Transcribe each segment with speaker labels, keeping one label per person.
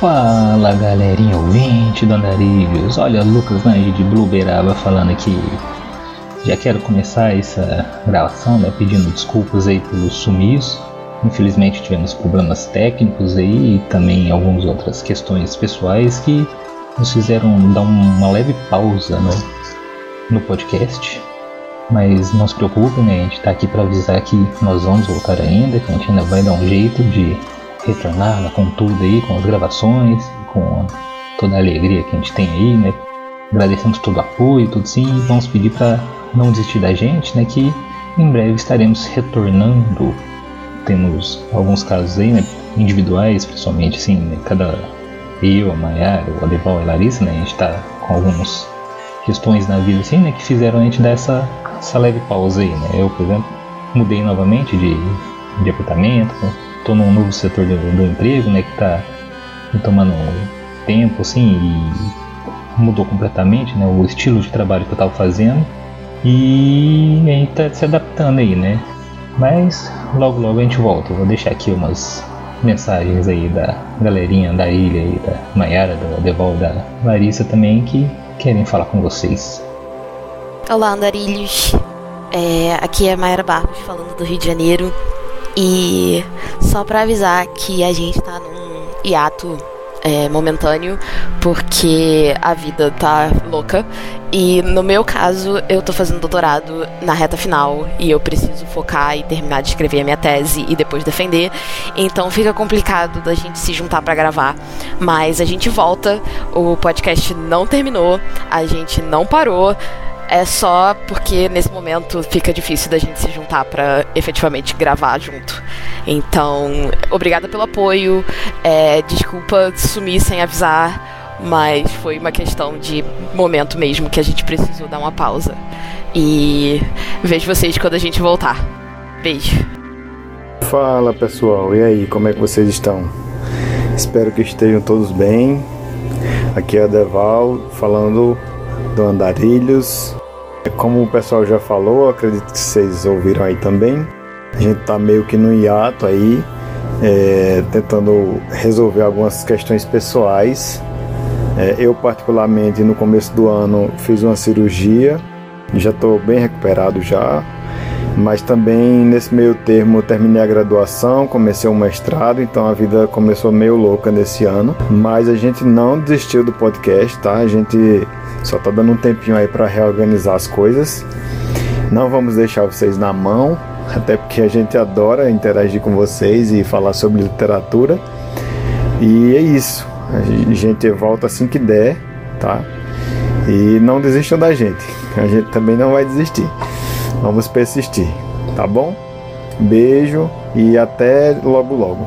Speaker 1: Fala galerinha ouvinte do Andarilhos, olha Lucas Lange de Blueberaba falando aqui. Já quero começar essa gravação né, pedindo desculpas aí pelo sumiço. Infelizmente tivemos problemas técnicos aí e também algumas outras questões pessoais que nos fizeram dar uma leve pausa no, no podcast. Mas não se preocupem, né? A gente está aqui para avisar que nós vamos voltar ainda, que a gente ainda vai dar um jeito de retornar com tudo aí, com as gravações, com toda a alegria que a gente tem aí, né? Agradecemos todo o apoio, tudo sim, e vamos pedir para não desistir da gente, né? Que em breve estaremos retornando. Temos alguns casos aí, né? Individuais, principalmente, assim, né? cada eu, a Mayara, o Adeval e a Larissa, né? A gente tá com algumas questões na vida, assim, né? Que fizeram a gente dar essa, essa leve pausa aí, né? Eu, por exemplo, mudei novamente de, de apartamento, tô num novo setor do, do emprego, né, que tá tomando tempo, assim, e mudou completamente, né, o estilo de trabalho que eu tava fazendo. E a gente tá se adaptando aí, né. Mas logo logo a gente volta. Vou deixar aqui umas mensagens aí da galerinha da ilha aí, da Maiara, da Deval, da Larissa também, que querem falar com vocês.
Speaker 2: Olá, andarilhos. É, aqui é Mayara Barros falando do Rio de Janeiro. E só para avisar que a gente tá num hiato é, momentâneo, porque a vida tá louca. E no meu caso, eu tô fazendo doutorado na reta final e eu preciso focar e terminar de escrever a minha tese e depois defender. Então fica complicado da gente se juntar para gravar. Mas a gente volta, o podcast não terminou, a gente não parou. É só porque nesse momento fica difícil da gente se juntar para efetivamente gravar junto. Então, obrigada pelo apoio. É, desculpa sumir sem avisar, mas foi uma questão de momento mesmo que a gente precisou dar uma pausa. E vejo vocês quando a gente voltar. Beijo.
Speaker 3: Fala pessoal, e aí, como é que vocês estão? Espero que estejam todos bem. Aqui é a Deval falando do Andarilhos. Como o pessoal já falou, acredito que vocês ouviram aí também. A gente tá meio que no hiato aí, é, tentando resolver algumas questões pessoais. É, eu, particularmente, no começo do ano fiz uma cirurgia, já estou bem recuperado já. Mas também nesse meio termo terminei a graduação, comecei um mestrado, então a vida começou meio louca nesse ano. Mas a gente não desistiu do podcast, tá? A gente só tá dando um tempinho aí para reorganizar as coisas. Não vamos deixar vocês na mão, até porque a gente adora interagir com vocês e falar sobre literatura. E é isso. A gente volta assim que der, tá? E não desistam da gente. A gente também não vai desistir. Vamos persistir, tá bom? Beijo e até logo logo.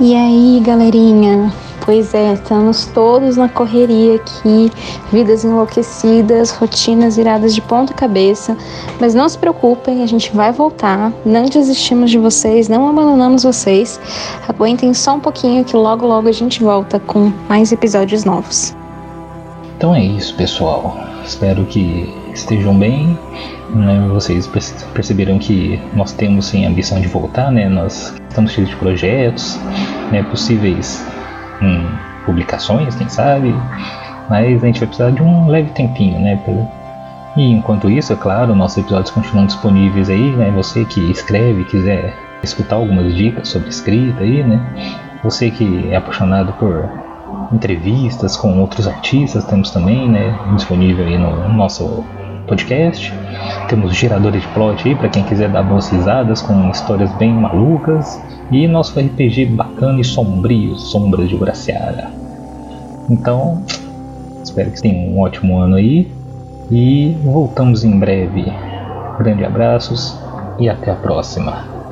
Speaker 4: E aí, galerinha? Pois é, estamos todos na correria aqui, vidas enlouquecidas, rotinas viradas de ponta cabeça. Mas não se preocupem, a gente vai voltar. Não desistimos de vocês, não abandonamos vocês. Aguentem só um pouquinho que logo logo a gente volta com mais episódios novos.
Speaker 1: Então é isso, pessoal. Espero que estejam bem. Né? Vocês perceberam que nós temos sim a ambição de voltar, né? Nós estamos cheios de projetos, né? possíveis hum, publicações, quem sabe. Mas a gente vai precisar de um leve tempinho, né? E enquanto isso, é claro, nossos episódios continuam disponíveis aí, né? Você que escreve, quiser escutar algumas dicas sobre escrita aí, né? Você que é apaixonado por entrevistas com outros artistas, temos também, né? Disponível aí no nosso podcast. Temos geradores de plot aí para quem quiser dar boas risadas com histórias bem malucas. E nosso RPG bacana e sombrio, Sombras de Graciara. Então, espero que tenham um ótimo ano aí. E voltamos em breve. Grande abraços e até a próxima.